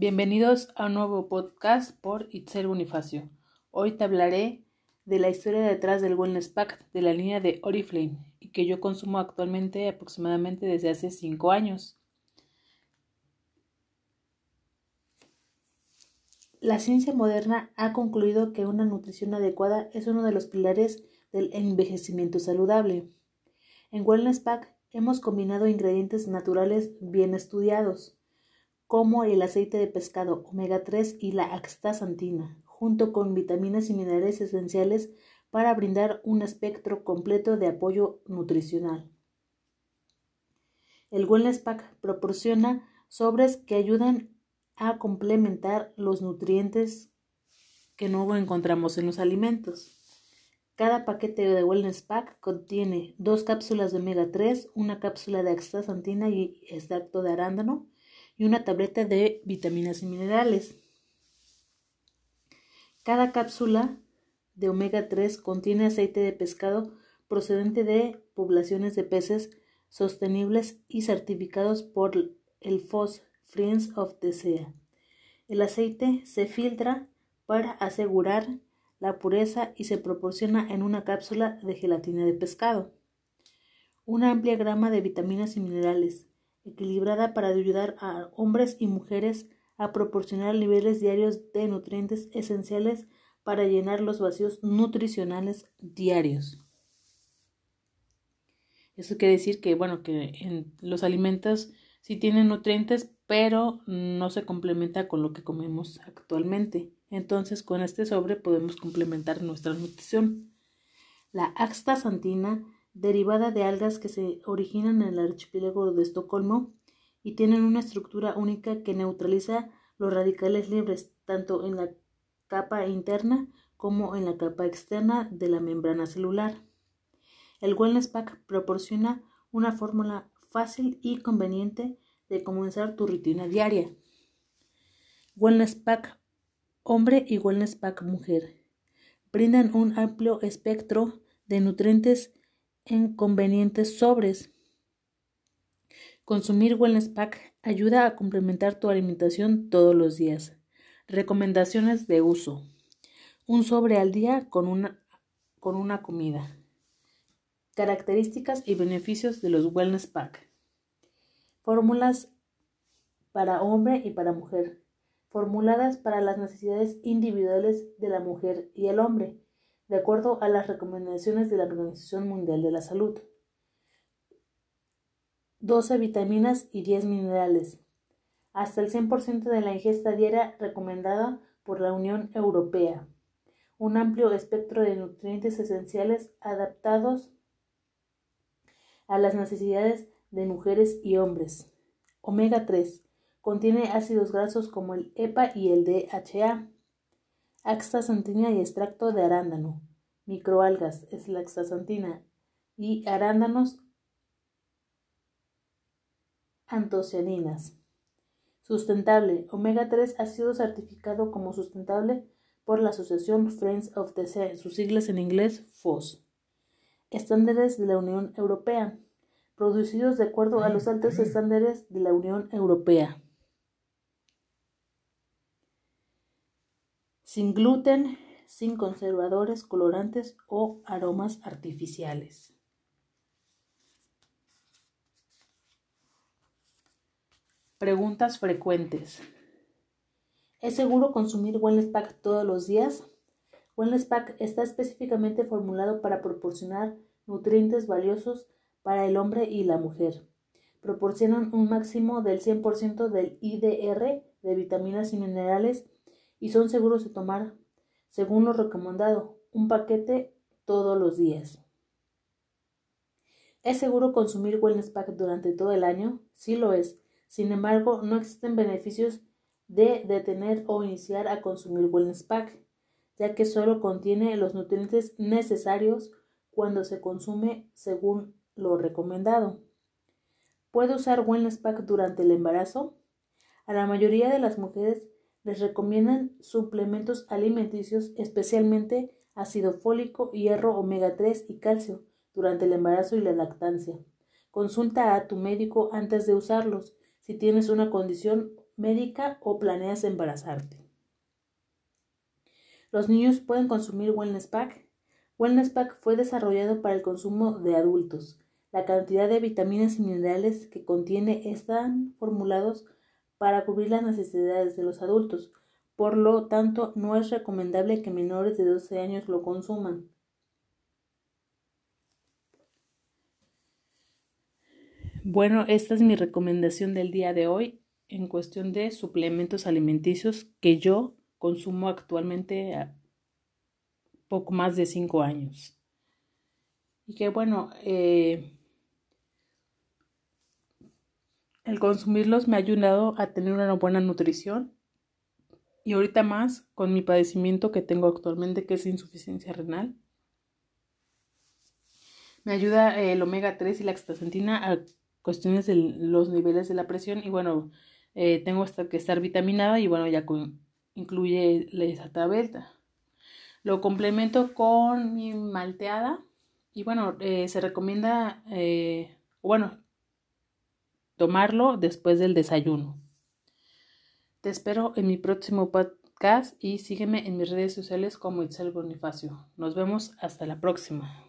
Bienvenidos a un nuevo podcast por Itzel Bonifacio. Hoy te hablaré de la historia detrás del Wellness Pack de la línea de Oriflame y que yo consumo actualmente aproximadamente desde hace 5 años. La ciencia moderna ha concluido que una nutrición adecuada es uno de los pilares del envejecimiento saludable. En Wellness Pack hemos combinado ingredientes naturales bien estudiados, como el aceite de pescado omega 3 y la axtasantina, junto con vitaminas y minerales esenciales para brindar un espectro completo de apoyo nutricional. El Wellness Pack proporciona sobres que ayudan a complementar los nutrientes que no encontramos en los alimentos. Cada paquete de Wellness Pack contiene dos cápsulas de omega 3, una cápsula de astaxantina y extracto de arándano y una tableta de vitaminas y minerales. Cada cápsula de omega 3 contiene aceite de pescado procedente de poblaciones de peces sostenibles y certificados por el FOS Friends of the Sea. El aceite se filtra para asegurar la pureza y se proporciona en una cápsula de gelatina de pescado. Una amplia grama de vitaminas y minerales, equilibrada para ayudar a hombres y mujeres a proporcionar niveles diarios de nutrientes esenciales para llenar los vacíos nutricionales diarios. Eso quiere decir que, bueno, que los alimentos sí tienen nutrientes, pero no se complementa con lo que comemos actualmente. Entonces, con este sobre podemos complementar nuestra nutrición. La axtasantina, derivada de algas que se originan en el archipiélago de Estocolmo y tienen una estructura única que neutraliza los radicales libres tanto en la capa interna como en la capa externa de la membrana celular. El Wellness Pack proporciona una fórmula fácil y conveniente de comenzar tu rutina diaria. Wellness Pack hombre y Wellness Pack mujer. Brindan un amplio espectro de nutrientes en convenientes sobres. Consumir Wellness Pack ayuda a complementar tu alimentación todos los días. Recomendaciones de uso. Un sobre al día con una, con una comida. Características y beneficios de los Wellness Pack. Fórmulas para hombre y para mujer formuladas para las necesidades individuales de la mujer y el hombre, de acuerdo a las recomendaciones de la Organización Mundial de la Salud. 12 vitaminas y 10 minerales, hasta el 100% de la ingesta diaria recomendada por la Unión Europea. Un amplio espectro de nutrientes esenciales adaptados a las necesidades de mujeres y hombres. Omega 3, Contiene ácidos grasos como el EPA y el DHA, axtaxantina y extracto de arándano, microalgas, es la y arándanos antocianinas. Sustentable. Omega 3 ha sido certificado como sustentable por la Asociación Friends of the Sea, sus siglas en inglés FOS. Estándares de la Unión Europea. Producidos de acuerdo a los altos estándares de la Unión Europea. Sin gluten, sin conservadores, colorantes o aromas artificiales. Preguntas frecuentes. ¿Es seguro consumir Wellness Pack todos los días? Wellness Pack está específicamente formulado para proporcionar nutrientes valiosos para el hombre y la mujer. Proporcionan un máximo del 100% del IDR de vitaminas y minerales y son seguros de tomar, según lo recomendado, un paquete todos los días. ¿Es seguro consumir Wellness Pack durante todo el año? Sí lo es. Sin embargo, no existen beneficios de detener o iniciar a consumir Wellness Pack, ya que solo contiene los nutrientes necesarios cuando se consume según lo recomendado. ¿Puede usar Wellness Pack durante el embarazo? A la mayoría de las mujeres les recomiendan suplementos alimenticios, especialmente ácido fólico, hierro, omega 3 y calcio durante el embarazo y la lactancia. Consulta a tu médico antes de usarlos. Si tienes una condición médica o planeas embarazarte. Los niños pueden consumir Wellness Pack. Wellness Pack fue desarrollado para el consumo de adultos. La cantidad de vitaminas y minerales que contiene están formulados para cubrir las necesidades de los adultos. Por lo tanto, no es recomendable que menores de 12 años lo consuman. Bueno, esta es mi recomendación del día de hoy en cuestión de suplementos alimenticios que yo consumo actualmente a poco más de 5 años. Y que bueno, eh, el consumirlos me ha ayudado a tener una buena nutrición y ahorita más con mi padecimiento que tengo actualmente que es insuficiencia renal. Me ayuda el omega 3 y la astaxantina a cuestiones de los niveles de la presión y bueno, eh, tengo hasta que estar vitaminada y bueno, ya incluye la isata Lo complemento con mi malteada y bueno, eh, se recomienda, eh, bueno, tomarlo después del desayuno. Te espero en mi próximo podcast y sígueme en mis redes sociales como Itzel Bonifacio. Nos vemos hasta la próxima.